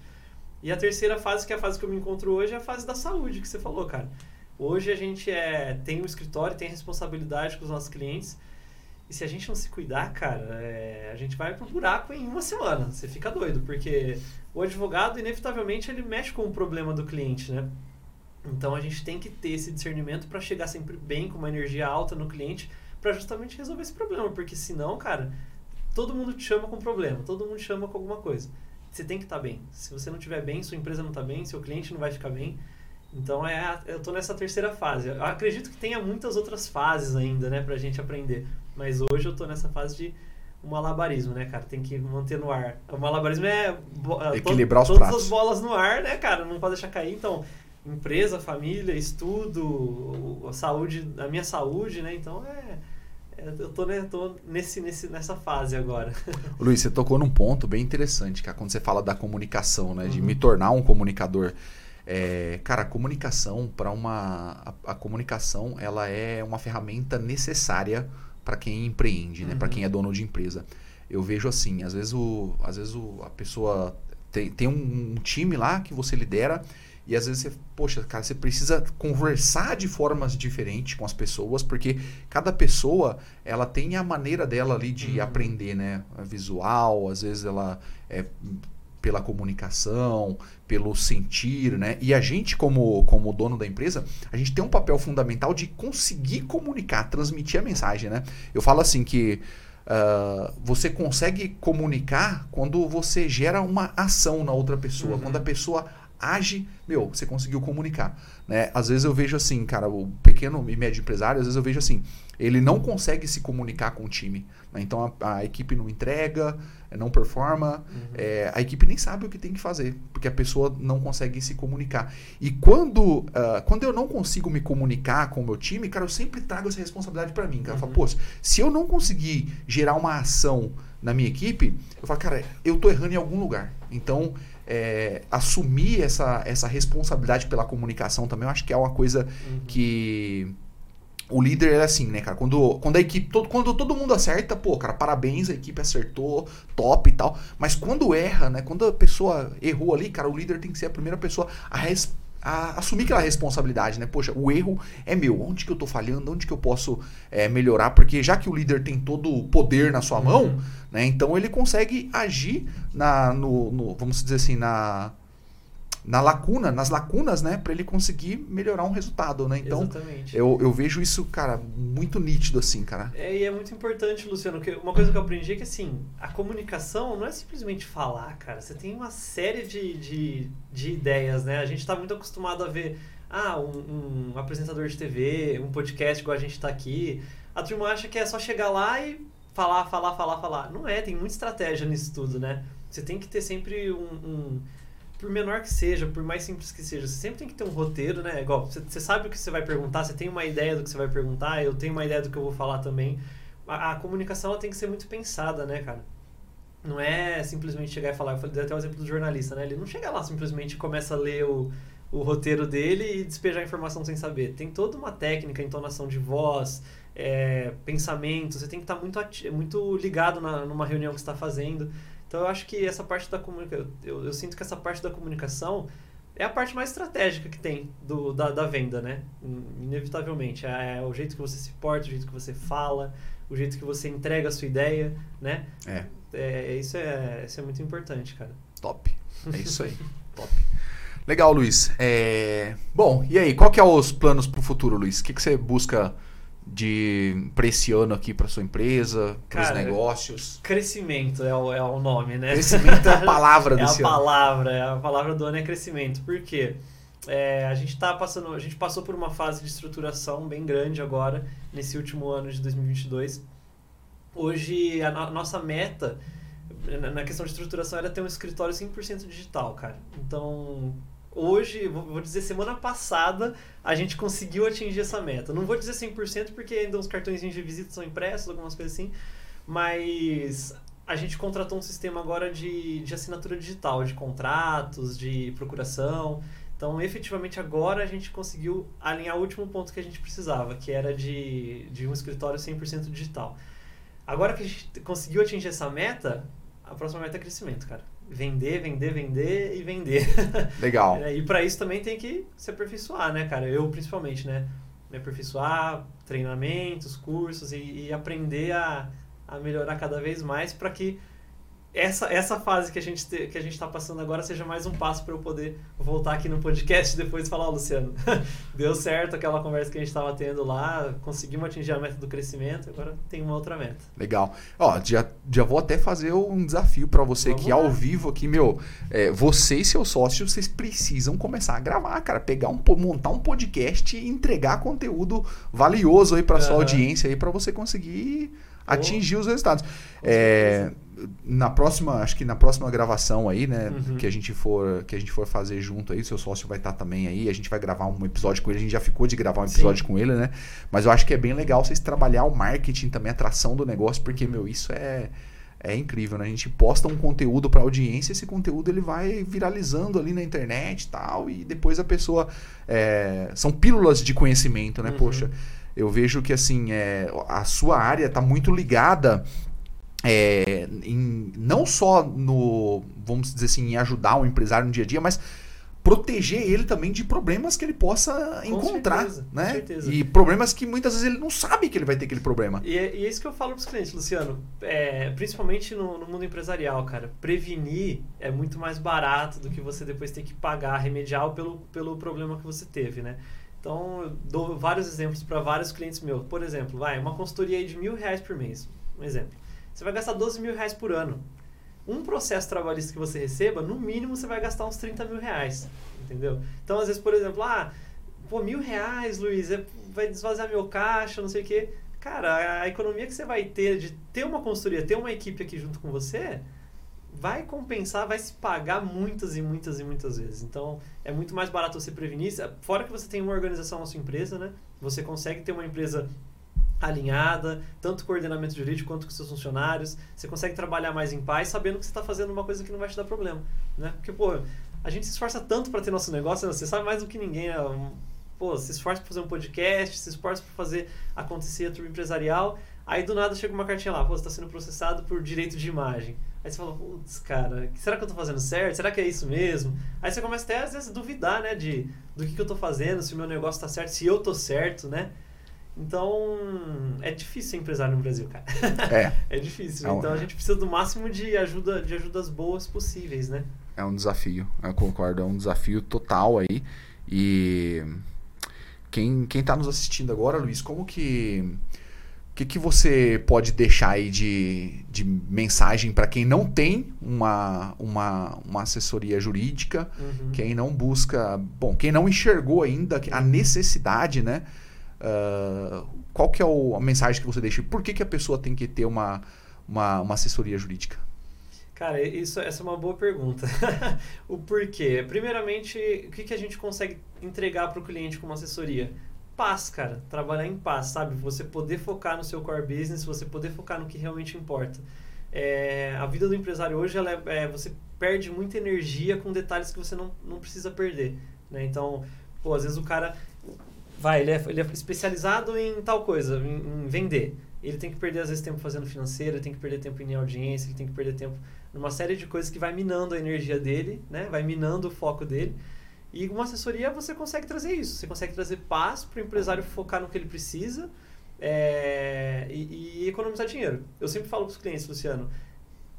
E a terceira fase, que é a fase que eu me encontro hoje, é a fase da saúde, que você falou, cara. Hoje a gente é, tem um escritório, tem responsabilidade com os nossos clientes. E se a gente não se cuidar, cara, é, a gente vai pro buraco em uma semana. Você fica doido, porque o advogado, inevitavelmente, ele mexe com o problema do cliente, né? Então a gente tem que ter esse discernimento para chegar sempre bem, com uma energia alta no cliente, para justamente resolver esse problema. Porque senão, cara, todo mundo te chama com problema, todo mundo te chama com alguma coisa você tem que estar tá bem. Se você não estiver bem, sua empresa não está bem, seu cliente não vai ficar bem. Então é, eu estou nessa terceira fase. Eu acredito que tenha muitas outras fases ainda, né, pra gente aprender. Mas hoje eu estou nessa fase de um malabarismo, né, cara? Tem que manter no ar. O malabarismo é, é equilibrar to, os todas pratos. as bolas no ar, né, cara? Não pode deixar cair. Então, empresa, família, estudo, a saúde, a minha saúde, né? Então é eu tô, né, tô nesse, nesse, nessa fase agora. Luiz, você tocou num ponto bem interessante, cara, quando você fala da comunicação, né? De Uhum. me tornar um comunicador. É, cara, a comunicação para uma. A, a comunicação ela é uma ferramenta necessária para quem empreende, né? Para Uhum. quem é dono de empresa. Eu vejo assim, às vezes, o, às vezes o, a pessoa tem, tem um, um time lá que você lidera e às vezes você, poxa, cara, você precisa conversar de formas diferentes com as pessoas, porque cada pessoa ela tem a maneira dela ali de Uhum. aprender, né? Visual, às vezes ela é pela comunicação, pelo sentir, né? E a gente, como, como dono da empresa, a gente tem um papel fundamental de conseguir comunicar, transmitir a mensagem, né? Eu falo assim que ah, você consegue comunicar quando você gera uma ação na outra pessoa, Uhum. quando a pessoa age, meu, você conseguiu comunicar, né? Às vezes eu vejo assim, cara, o pequeno e médio empresário, às vezes eu vejo assim, ele não consegue se comunicar com o time, né? então a, a equipe não entrega, eh, não performa, Uhum. é, a equipe nem sabe o que tem que fazer, porque a pessoa não consegue se comunicar. E quando, ah, quando eu não consigo me comunicar com o meu time, cara, eu sempre trago essa responsabilidade pra mim. Cara. Eu falo, Uhum. pô, se eu não conseguir gerar uma ação na minha equipe, eu falo, cara, eu tô errando em algum lugar. Então, é, assumir essa, essa responsabilidade pela comunicação também, eu acho que é uma coisa Uhum. que o líder é assim, né, cara? Quando, quando a equipe, todo, quando todo mundo acerta, pô, cara, parabéns, a equipe acertou, top e tal. Mas quando erra, né? Quando a pessoa errou ali, cara, o líder tem que ser a primeira pessoa a, res- a assumir aquela responsabilidade, né? Poxa, o erro é meu. Onde que eu tô falhando? Onde que eu posso é, melhorar? Porque já que o líder tem todo o poder na sua mão, Uhum. né? Então ele consegue agir na, no, no- vamos dizer assim, na, na lacuna, nas lacunas, né? Pra ele conseguir melhorar um resultado, né? Então Exatamente. eu, eu vejo isso, cara, muito nítido assim, cara. É, e é muito importante, Luciano, que uma coisa que eu aprendi é que, assim, a comunicação não é simplesmente falar, cara. Você tem uma série de, de, de ideias, né? A gente está muito acostumado a ver, ah, um, um apresentador de TV, um podcast igual a gente está aqui. A turma acha que é só chegar lá e falar, falar, falar, falar. Não é, tem muita estratégia nisso tudo, né? Você tem que ter sempre um... um por menor que seja, por mais simples que seja, você sempre tem que ter um roteiro, né? Igual, você, você sabe o que você vai perguntar, você tem uma ideia do que você vai perguntar, eu tenho uma ideia do que eu vou falar também. A, a comunicação ela tem que ser muito pensada, né, cara? Não é simplesmente chegar e falar. Eu dei até o exemplo do jornalista, né? Ele não chega lá simplesmente começa a ler o, o roteiro dele e despejar informação sem saber. Tem toda uma técnica, entonação de voz, é, pensamento. Você tem que estar muito, ati- muito ligado na, numa reunião que você está fazendo. Então eu acho que essa parte da comunicação. Eu, eu sinto que essa parte da comunicação é a parte mais estratégica que tem do, da, da venda, né? Inevitavelmente. É, é o jeito que você se porta, o jeito que você fala, o jeito que você entrega a sua ideia, né? É, É, isso, é, isso é muito importante, cara. top. É isso aí. top. Legal, Luiz. É, Bom, e aí, qual que é os planos pro futuro, Luiz? O que, que você busca de ano aqui pra sua empresa, pros Cara, negócios? Crescimento é o, é o nome, né? Crescimento é a palavra É a desse ano. palavra, é a palavra do ano é crescimento. Por quê? É, a gente tá passando, a gente passou por uma fase de estruturação bem grande agora nesse último ano de 2022. Hoje a, a nossa meta na- na questão de estruturação era ter um escritório 100% digital, cara. Então, hoje, vou dizer semana passada, a gente conseguiu atingir essa meta. Não vou dizer 100% porque ainda uns cartõezinhos de visita são impressos, algumas coisas assim, mas a gente contratou um sistema agora de, de assinatura digital, de contratos, de procuração. Então, efetivamente, agora a gente conseguiu alinhar o último ponto que a gente precisava, que era de, de um escritório 100% digital. Agora que a gente conseguiu atingir essa meta, a próxima meta é crescimento, cara. Vender, vender, vender e vender. Legal. E para isso também tem que se aperfeiçoar, né, cara? Eu, principalmente, né? Me aperfeiçoar, treinamentos, cursos e, e aprender a, a melhorar cada vez mais para que essa, essa fase que a gente te- que a gente está passando agora seja mais um passo para eu poder voltar aqui no podcast depois e falar, Luciano, deu certo aquela conversa que a gente estava tendo lá, conseguimos atingir a meta do crescimento, agora tem uma outra meta. Legal. Ó, já, já vou até fazer um desafio pra você Vamos aqui lá. ao vivo aqui, meu. É, você e seus sócios, vocês precisam começar a gravar, cara. Pegar um, montar um podcast e entregar conteúdo valioso aí pra sua Aham. audiência aí pra você conseguir atingir os resultados. É, na próxima, acho que na próxima gravação aí, né, uhum. que a gente for que a gente for fazer junto aí, seu sócio vai estar também aí, a gente vai gravar um episódio com ele, a gente já ficou de gravar um episódio Sim. com ele, né? Mas eu acho que é bem legal vocês trabalhar o marketing também, a atração do negócio, porque meu, isso é é incrível, né? A gente posta um conteúdo para audiência, esse conteúdo ele vai viralizando ali na internet e tal, e depois a pessoa. É, são pílulas de conhecimento, né? Uhum. Poxa, eu vejo que assim, é, a sua área está muito ligada é, em, não só no, vamos dizer assim, em ajudar o empresário no dia a dia, mas proteger ele também de problemas que ele possa com encontrar, certeza, né? Com certeza. E problemas que muitas vezes ele não sabe que ele vai ter aquele problema. E é, e é isso que eu falo para os clientes, Luciano. É, principalmente no, no, mundo empresarial, cara. Prevenir é muito mais barato do que você depois ter que pagar, remediar pelo, pelo problema que você teve, né? Então, eu dou vários exemplos para vários clientes meus. Por exemplo, vai, uma consultoria de mil reais por mês. Um exemplo. Você vai gastar 12 mil reais por ano um processo trabalhista que você receba, no mínimo você vai gastar uns 30 mil reais. Entendeu? Então, às vezes, por exemplo, ah, pô, mil reais, Luiz, é, vai desvaziar meu caixa, não sei o quê. Cara, a economia que você vai ter de ter uma consultoria, ter uma equipe aqui junto com você, vai compensar, vai se pagar muitas e muitas e muitas vezes. Então, é muito mais barato você prevenir. Fora que você tem uma organização na sua empresa, né? Você consegue ter uma empresa alinhada, tanto coordenamento jurídico quanto com seus funcionários. Você consegue trabalhar mais em paz, sabendo que você está fazendo uma coisa que não vai te dar problema, né? Porque, pô, a gente se esforça tanto para ter nosso negócio, né? você sabe mais do que ninguém, né? Pô, se esforça para fazer um podcast, se esforça para fazer acontecer a turma empresarial, aí do nada chega uma cartinha lá, pô, você está sendo processado por direito de imagem. Aí você fala, putz, cara, será que eu estou fazendo certo? Será que é isso mesmo? Aí você começa até às vezes a duvidar, né, de do que, que eu estou fazendo, se o meu negócio está certo, se eu estou certo, né? Então, é difícil ser empresário no Brasil, cara. É. é difícil. É um, então, a gente precisa do máximo de ajuda, de ajudas boas possíveis, né? É um desafio, eu concordo, é um desafio total aí. E quem, quem tá nos assistindo agora, Luiz, como que o que, que você pode deixar aí de, de mensagem para quem não tem uma, uma, uma assessoria jurídica, uhum. quem não busca, bom, quem não enxergou ainda a necessidade, né? Uh, qual que é o, a mensagem que você deixa? Por que, que a pessoa tem que ter uma, uma, uma assessoria jurídica? Cara, isso, essa é uma boa pergunta. o porquê? Primeiramente, o que, que a gente consegue entregar para o cliente como assessoria? Paz, cara. Trabalhar em paz, sabe? Você poder focar no seu core business, você poder focar no que realmente importa. É, a vida do empresário hoje, ela é, é, você perde muita energia com detalhes que você não, não precisa perder. Né? Então, pô, às vezes o cara vai, ele é, ele é especializado em tal coisa, em, em, vender. Ele tem que perder, às vezes, tempo fazendo financeiro, ele tem que perder tempo em audiência, ele tem que perder tempo numa série de coisas que vai minando a energia dele, né? Vai minando o foco dele. E uma assessoria você consegue trazer isso. Você consegue trazer paz para o empresário focar no que ele precisa é, e, e, economizar dinheiro. Eu sempre falo para os clientes, Luciano,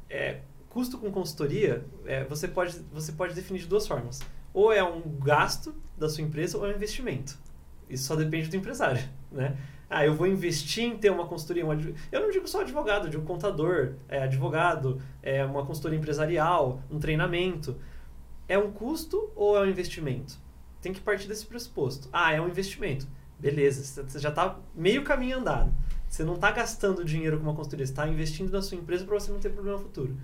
é, custo com consultoria, é, você, pode, você pode definir de duas formas. Ou é um gasto da sua empresa ou é um investimento. Isso só depende do empresário, né? Ah, eu vou investir em ter uma consultoria. Uma, eu não digo só advogado, eu digo contador, é, advogado, é, uma consultoria empresarial, um treinamento. É um custo ou é um investimento? Tem que partir desse pressuposto. Ah, é um investimento. Beleza, você já está meio caminho andado. Você não está gastando dinheiro com uma consultoria, você está investindo na sua empresa para você não ter problema futuro.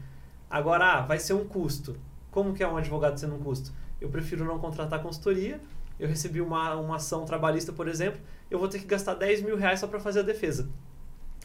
Agora, ah, vai ser um custo. Como que é um advogado sendo um custo? Eu prefiro não contratar consultoria, eu recebi uma, uma ação trabalhista, por exemplo, eu vou ter que gastar 10 mil reais só para fazer a defesa.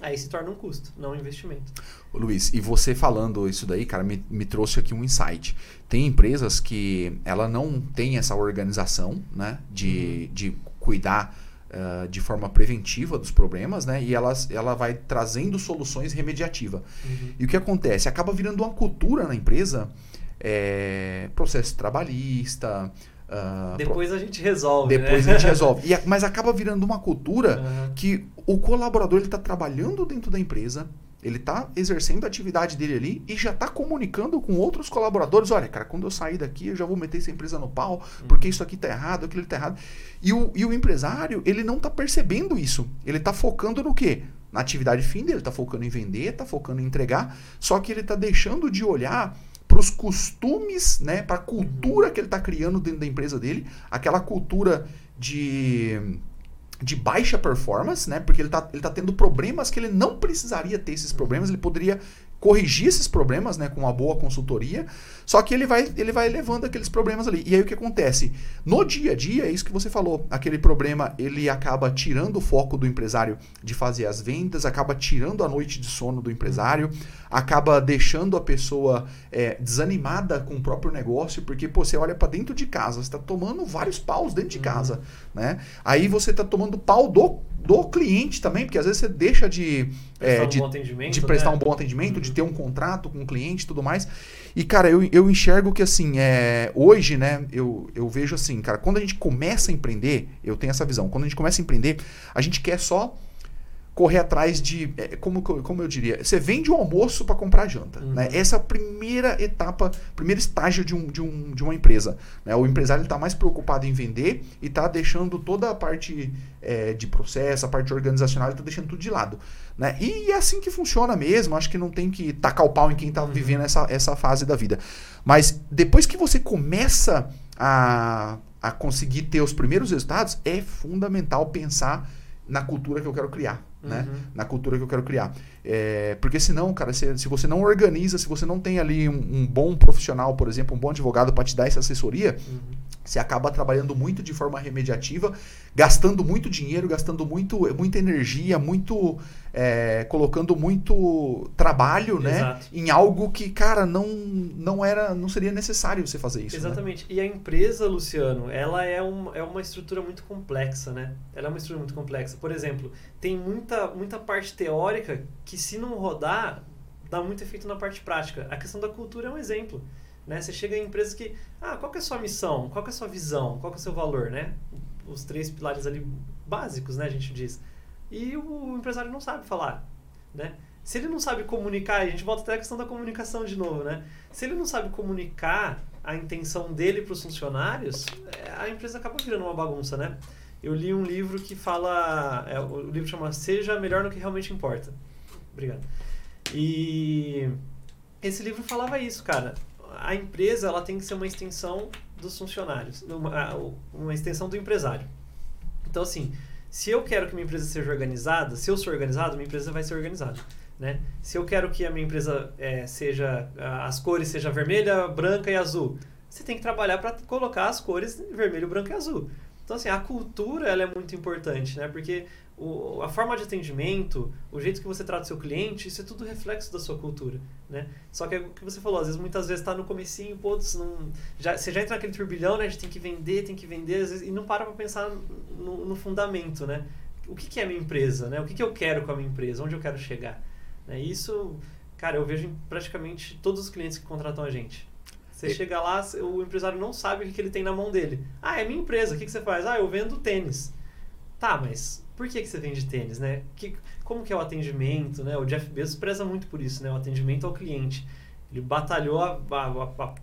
Aí se torna um custo, não um investimento. Ô, Luiz, e você falando isso daí, cara, me, me trouxe aqui um insight. Tem empresas que ela não tem essa organização, né, de, uhum. de cuidar uh, de forma preventiva dos problemas, né, e ela, ela vai trazendo soluções remediativas. Uhum. E o que acontece? Acaba virando uma cultura na empresa, é, processo trabalhista, Uh, depois pro... a gente resolve. Depois né? a gente resolve. E, mas acaba virando uma cultura uhum. que o colaborador está trabalhando dentro da empresa, ele está exercendo a atividade dele ali e já está comunicando com outros colaboradores. Olha, cara, quando eu sair daqui, eu já vou meter essa empresa no pau, uhum. porque isso aqui está errado, aquilo está errado. E o, e o empresário, ele não está percebendo isso. Ele está focando no quê? Na atividade fim dele, está focando em vender, está focando em entregar, só que ele está deixando de olhar para os costumes, né, para a cultura que ele está criando dentro da empresa dele, aquela cultura de de baixa performance, né? Porque ele tá, ele tá tendo problemas que ele não precisaria ter esses problemas, ele poderia corrigir esses problemas, né, com uma boa consultoria. Só que ele vai, ele vai levando aqueles problemas ali. E aí o que acontece? No dia a dia, é isso que você falou. Aquele problema, ele acaba tirando o foco do empresário de fazer as vendas, acaba tirando a noite de sono do empresário, acaba deixando a pessoa é, desanimada com o próprio negócio, porque pô, você olha para dentro de casa, você está tomando vários paus dentro de casa, uhum. né? Aí você está tomando pau do do cliente também, porque às vezes você deixa de, é, de, um de, prestar né? um bom atendimento, uhum. de ter um contrato com o cliente e tudo mais. E, cara, eu, eu enxergo que assim, é, hoje, né, eu, eu vejo assim, cara, quando a gente começa a empreender, eu tenho essa visão, quando a gente começa a empreender, a gente quer só correr atrás de. É, como, como eu diria? Você vende o almoço para comprar janta. Uhum. Né? Essa é a primeira etapa, primeiro estágio de, um, de, um, de uma empresa. Né? O empresário está mais preocupado em vender e está deixando toda a parte é, de processo, a parte organizacional, está deixando tudo de lado. Né? E é assim que funciona mesmo. Acho que não tem que tacar o pau em quem está uhum. vivendo essa, essa fase da vida. Mas depois que você começa a, a conseguir ter os primeiros resultados, é fundamental pensar na cultura que eu quero criar né? Uhum. Na cultura que eu quero criar. É, porque senão, cara, se, se, você não organiza, se você não tem ali um, um bom profissional, por exemplo, um bom advogado para te dar essa assessoria, uhum. você acaba trabalhando muito de forma remediativa, gastando muito dinheiro, gastando muito, muita energia, muito é, colocando muito trabalho, né, Exato. né, em algo que, cara, não não era, não seria necessário você fazer isso. Né? Exatamente. Né? E a empresa, Luciano, ela é, um, é uma estrutura muito complexa, né? Ela é uma estrutura muito complexa. Por exemplo, tem muita muita parte teórica que se não rodar dá muito efeito na parte prática. A questão da cultura é um exemplo. Né? Você chega em empresas que, ah, qual que é a sua missão? Qual que é a sua visão? Qual que é o seu valor, né? Os três pilares ali básicos, né, a gente diz e o empresário não sabe falar, né? Se ele não sabe comunicar, a gente volta até a questão da comunicação de novo, né? Se ele não sabe comunicar a intenção dele para os funcionários, é, a empresa acaba virando uma bagunça, né? Eu li um livro que fala, é, o livro chama Seja Melhor no que Realmente Importa. Obrigado. E esse livro falava isso, cara. A empresa ela tem que ser uma extensão dos funcionários, uma, uma extensão do empresário. Então, assim, se eu quero que minha empresa seja organizada, se eu sou organizado, minha empresa vai ser organizada. Né? Se eu quero que a minha empresa é, seja as cores seja vermelha, branca e azul, você tem que trabalhar para colocar as cores vermelho, branco e azul. Então assim, a cultura ela é muito importante, né? Porque o, a forma de atendimento, o jeito que você trata o seu cliente, isso é tudo reflexo da sua cultura, né? Só que é o que você falou, às vezes, muitas vezes está no comecinho, pô, não, já, você já entra naquele turbilhão, né? A gente tem que vender, tem que vender, vezes, e não para para pensar no, no, fundamento, né? O que, que é minha empresa, né? O que, que eu quero com a minha empresa, onde eu quero chegar. Né? Isso, cara, eu vejo em praticamente todos os clientes que contratam a gente. Você chega lá, o empresário não sabe o que, ele tem na mão dele. Ah, é minha empresa, o que, você faz? Ah, eu vendo tênis. Tá, mas por que, que você vende tênis, né? Que, como que é o atendimento, né? O Jeff Bezos preza muito por isso, né? O atendimento ao cliente. Ele batalhou a, a, a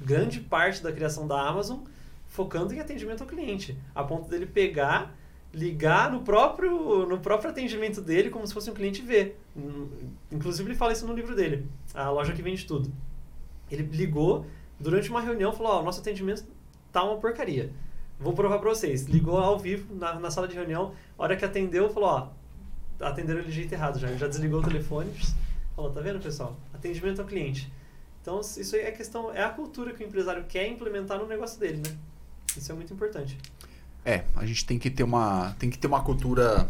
grande parte da criação da Amazon focando em atendimento ao cliente, a ponto dele pegar, ligar no próprio, no próprio atendimento dele como se fosse um cliente ver. Inclusive ele fala isso no livro dele, a loja que vende tudo. Ele ligou durante uma reunião, falou: "Ó, oh, nosso atendimento tá uma porcaria. Vou provar para vocês". Ligou ao vivo na, na sala de reunião, a hora que atendeu, falou, ó, atenderam ele de jeito errado já. Ele já desligou o telefone, falou, tá vendo, pessoal? Atendimento ao cliente. Então, isso aí é questão, é a cultura que o empresário quer implementar no negócio dele, né? Isso é muito importante. É, a gente tem que ter uma, tem que ter uma cultura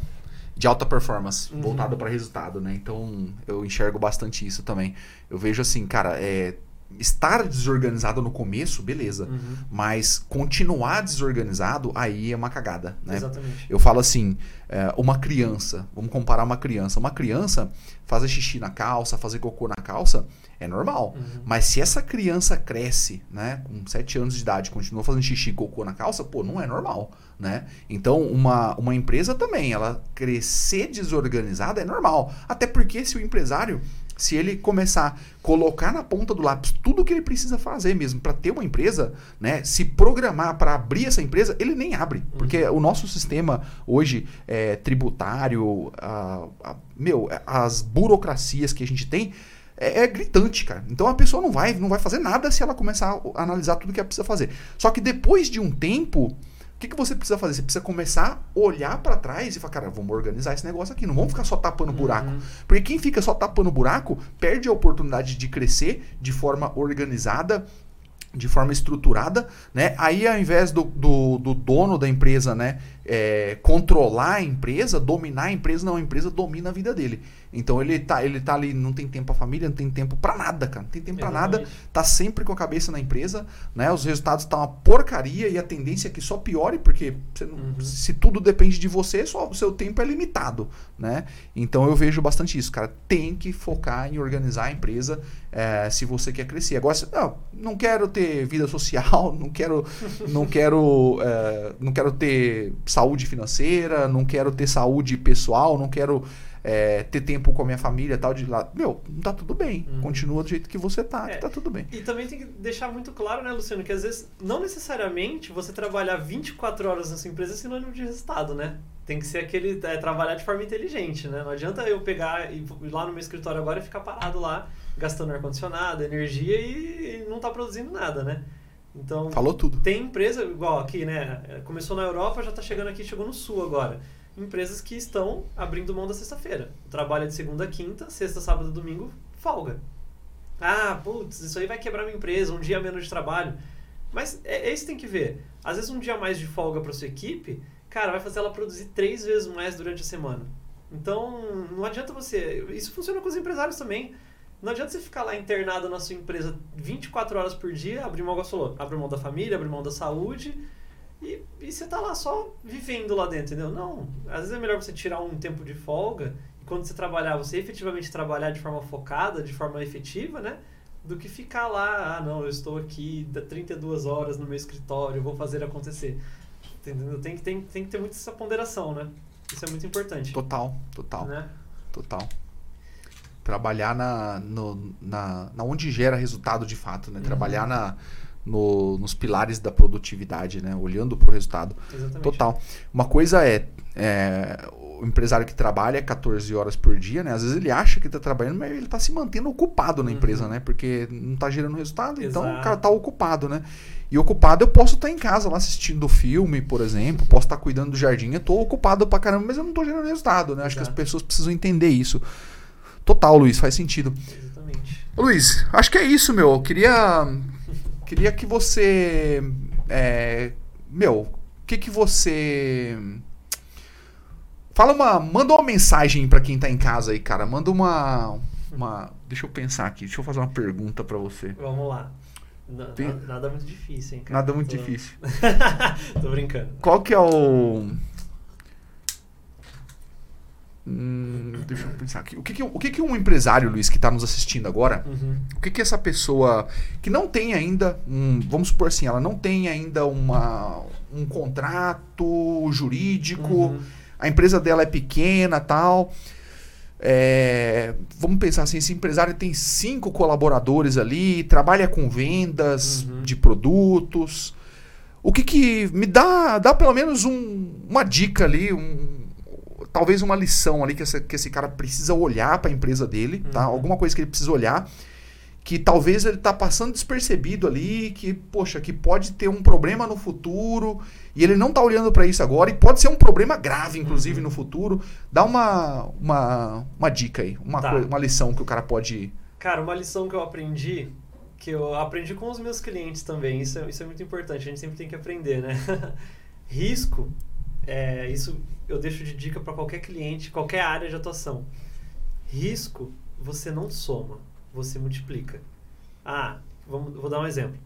de alta performance, uhum. voltada para resultado, né? Então, eu enxergo bastante isso também. Eu vejo assim, cara, é, estar desorganizado no começo, beleza. Uhum. Mas continuar desorganizado, aí é uma cagada, né? Exatamente. Eu falo assim, é, uma criança, vamos comparar uma criança. Uma criança fazer xixi na calça, fazer cocô na calça, é normal. Uhum. Mas se essa criança cresce, né, com 7 anos de idade, continua fazendo xixi e cocô na calça, pô, não é normal, né? Então, uma, uma empresa também, ela crescer desorganizada é normal. Até porque se o empresário se ele começar a colocar na ponta do lápis tudo o que ele precisa fazer mesmo para ter uma empresa, né, se programar para abrir essa empresa, ele nem abre. Uhum. Porque o nosso sistema hoje é, tributário, a, a, meu, as burocracias que a gente tem é, é, gritante, cara. Então a pessoa não vai, não vai fazer nada se ela começar a analisar tudo que ela precisa fazer. Só que depois de um tempo, O que, que você precisa fazer? Você precisa começar a olhar para trás e falar, cara, vamos organizar esse negócio aqui. Não vamos ficar só tapando buraco. Uhum. Porque quem fica só tapando buraco perde a oportunidade de crescer de forma organizada, de forma estruturada, né? Aí ao invés do, do, do dono da empresa, né, é, controlar a empresa, dominar a empresa, não, a empresa domina a vida dele. Então ele tá, ele tá ali, não tem tempo pra família, não tem tempo pra nada, cara. Não tem tempo pra nada, tá sempre com a cabeça na empresa, né? Os resultados estão uma porcaria e a tendência é que só piore, porque não- Uhum. se tudo depende de você, só o seu tempo é limitado, né? Então eu vejo bastante isso, cara. Tem que focar em organizar a empresa eh, se você quer crescer. Agora, se- não, não quero ter vida social, não quero, não quero, eh, não quero ter saúde financeira, não quero ter saúde pessoal, não quero eh, ter tempo com a minha família e tal de lá. Meu, tá tudo bem. Uhum. Continua do jeito que você tá, É. que tá tudo bem. E também tem que deixar muito claro, né, Luciano, que às vezes não necessariamente você trabalhar 24 horas na sua empresa é sinônimo de resultado, né? Tem que ser aquele é, trabalhar de forma inteligente, né? Não adianta eu pegar e ir lá no meu escritório agora e ficar parado lá, gastando ar-condicionado, energia e, e não tá produzindo nada, né? Então, Falou tudo. tem empresa, igual aqui, né? Começou na Europa, já tá chegando aqui, chegou no Sul agora. Empresas que estão abrindo mão da sexta-feira. Trabalha de segunda a quinta, sexta, sábado, domingo, folga. Ah, putz, isso aí vai quebrar minha empresa, um dia menos de trabalho. Mas é, é isso que tem que ver. Às vezes um dia mais de folga para sua equipe, cara, vai fazer ela produzir três vezes mais durante a semana. Então, não adianta você. Isso funciona com os empresários também. Não adianta você ficar lá internado na sua empresa 24 horas por dia, abrir mão, falou, abrir mão da família, abrir mão da saúde, e, e você tá lá só vivendo lá dentro, entendeu? Não. Às vezes é melhor você tirar um tempo de folga, e quando você trabalhar, você efetivamente trabalhar de forma focada, de forma efetiva, né? Do que ficar lá, ah, não, eu estou aqui da 32 horas no meu escritório, vou fazer acontecer. Entendeu? Tem, que- tem, tem que ter muito essa ponderação, né? Isso é muito importante. Total, total. Né? Total. Trabalhar na, no, na, na onde gera resultado de fato, né? Uhum. Trabalhar na, no- nos pilares da produtividade, né? Olhando para o resultado. Exatamente. Total. Uma coisa é, é, o empresário que trabalha 14 horas por dia, né? Às vezes ele acha que está trabalhando, mas ele está se mantendo ocupado na Uhum. empresa, né? Porque não está gerando resultado, então o Exato. cara está ocupado, né? E ocupado eu posso estar em casa lá assistindo filme, por exemplo, posso estar cuidando do jardim, eu estou ocupado pra caramba, mas eu não estou gerando resultado, né? Acho que as Exato. pessoas precisam entender isso. Total, Luiz, faz sentido. Exatamente. Luiz, acho que é isso, meu. Eu queria, queria que você, é, meu, o que que você fala uma, manda uma mensagem pra quem tá em casa aí, cara. Manda uma, uma, deixa eu pensar aqui. Deixa eu fazer uma pergunta pra você. Vamos lá. Na- Tem- na- Nada muito difícil, hein, cara? Nada muito Tô- difícil. Tô brincando. Qual que é o Hum, deixa eu pensar aqui. O que que, o que que um empresário, Luiz, que tá nos assistindo agora, Uhum. O que que essa pessoa que não tem ainda, um, vamos supor assim, ela não tem ainda uma, um contrato jurídico, Uhum. a empresa dela é pequena tal. é, vamos pensar assim, esse empresário tem cinco colaboradores ali, trabalha com vendas Uhum. de produtos. O que que me dá, dá pelo menos um- uma dica ali, um, talvez uma lição ali que, essa- que esse cara precisa olhar para a empresa dele, tá? Uhum. Alguma coisa que ele precisa olhar que talvez ele tá passando despercebido ali, que poxa, que pode ter um problema no futuro e ele não tá olhando para isso agora e pode ser um problema grave inclusive Uhum. no futuro. Dá uma uma, uma dica aí, uma Tá. uma lição que o cara pode Cara, uma lição que eu aprendi, que eu aprendi com os meus clientes também, isso é, isso é muito importante, a gente sempre tem que aprender, né? Risco, é, isso eu deixo de dica para qualquer cliente, qualquer área de atuação. Risco, você não soma, você multiplica. Ah, vamos, vou dar um exemplo.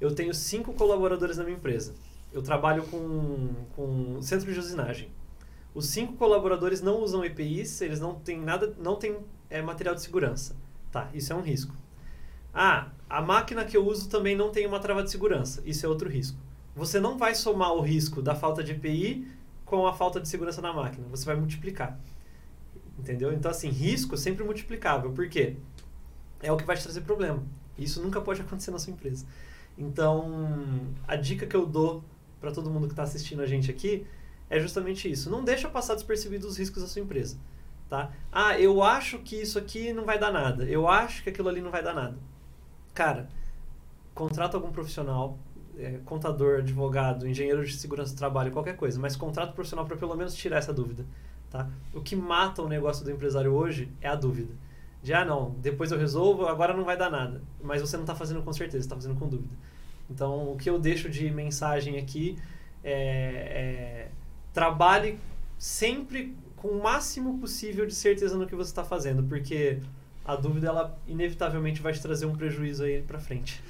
Eu tenho cinco colaboradores na minha empresa. Eu trabalho com, com centro de usinagem. Os cinco colaboradores não usam EPIs, eles não têm nada, não têm é, material de segurança. Tá, isso é um risco. Ah, a máquina que eu uso também não tem uma trava de segurança. Isso é outro risco. Você não vai somar o risco da falta de EPI com a falta de segurança na máquina. Você vai multiplicar. Entendeu? Então, assim, risco é sempre multiplicável. Por quê? É o que vai te trazer problema. Isso nunca pode acontecer na sua empresa. Então, a dica que eu dou para todo mundo que está assistindo a gente aqui é justamente isso. Não deixa passar despercebido os riscos da sua empresa. Tá? Ah, eu acho que isso aqui não vai dar nada. Eu acho que aquilo ali não vai dar nada. Cara, contrata algum profissional, é, contador, advogado, engenheiro de segurança do trabalho, qualquer coisa, mas contrato profissional para pelo menos tirar essa dúvida. Tá? O que mata o negócio do empresário hoje é a dúvida. De, ah, não, depois eu resolvo, agora não vai dar nada. Mas você não está fazendo com certeza, está fazendo com dúvida. Então, o que eu deixo de mensagem aqui é, é trabalhe sempre com o máximo possível de certeza no que você está fazendo, porque a dúvida, ela inevitavelmente vai te trazer um prejuízo aí para frente.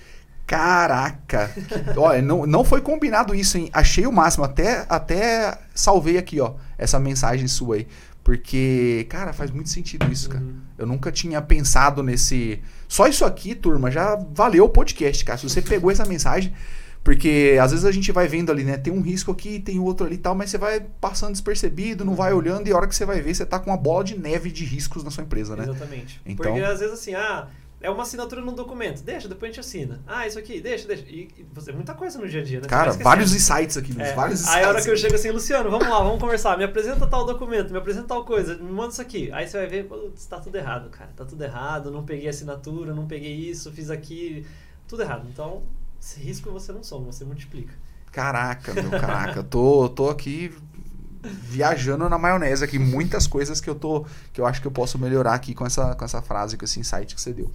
Caraca! olha, não, não foi combinado isso, hein? Achei o máximo. Até, até salvei aqui, ó, essa mensagem sua aí. Porque, cara, faz muito sentido isso, cara. Uhum. Eu nunca tinha pensado nesse. Só isso aqui, turma, já valeu o podcast, cara. Se você pegou essa mensagem. Porque às vezes a gente vai vendo ali, né? Tem um risco aqui, tem outro ali e tal, mas você vai passando despercebido, não vai uhum. olhando, e a hora que você vai ver, você tá com uma bola de neve de riscos na sua empresa, né? Exatamente. Então... Porque às vezes assim, ah, é uma assinatura no documento. Deixa, depois a gente assina. Ah, isso aqui, deixa, deixa. E, e você, muita coisa no dia a dia, né? Cara, vários insights aqui, é. vários insights. Aí a hora que eu chego assim, Luciano, vamos lá, vamos conversar. Me apresenta tal documento, me apresenta tal coisa, me manda isso aqui. Aí você vai ver, putz, tá tudo errado, cara. Tá tudo errado, não peguei assinatura, não peguei isso, fiz aqui. Tudo errado. Então, esse risco você não soma, você multiplica. Caraca, meu, caraca. tô, tô aqui viajando na maionese aqui, muitas coisas que eu tô que eu acho que eu posso melhorar aqui com essa com essa frase, com esse insight que você deu.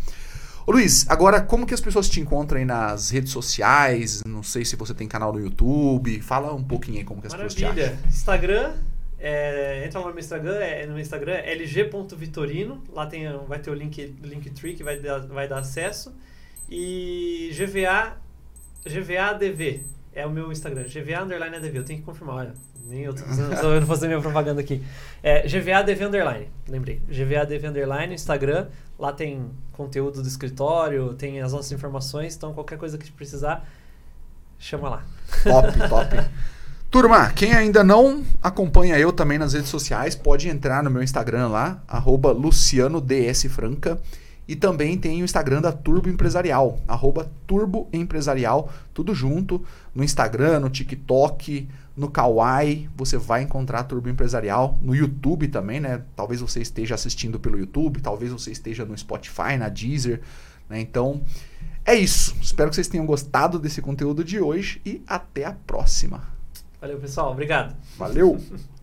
Ô Luiz, agora como que as pessoas te encontram aí nas redes sociais? Não sei se você tem canal no YouTube. Fala um pouquinho aí como que as Maravilha. pessoas te acham. Instagram, é, entra lá no meu Instagram, é, no Instagram é lg.vitorino. Lá tem, vai ter o link, Linktree que vai dar, vai dar acesso. E GVA, GVADV é o meu Instagram. GVA underline ADV. Eu tenho que confirmar, olha. Nem eu tô, tô fazer minha propaganda aqui. É GVADV underline, lembrei. GVADV underline, Instagram. Lá tem conteúdo do escritório, tem as nossas informações. Então, qualquer coisa que precisar, chama lá. Top, top. Turma, quem ainda não acompanha eu também nas redes sociais, pode entrar no meu Instagram lá, arroba lucianodsfranca. E também tem o Instagram da Turbo Empresarial, arroba Turbo Empresarial, tudo junto, no Instagram, no TikTok, no Kawaii, você vai encontrar Turbo Empresarial, no YouTube também, né? Talvez você esteja assistindo pelo YouTube, talvez você esteja no Spotify, na Deezer, né? Então, é isso. Espero que vocês tenham gostado desse conteúdo de hoje e até a próxima. Valeu, pessoal. Obrigado. Valeu.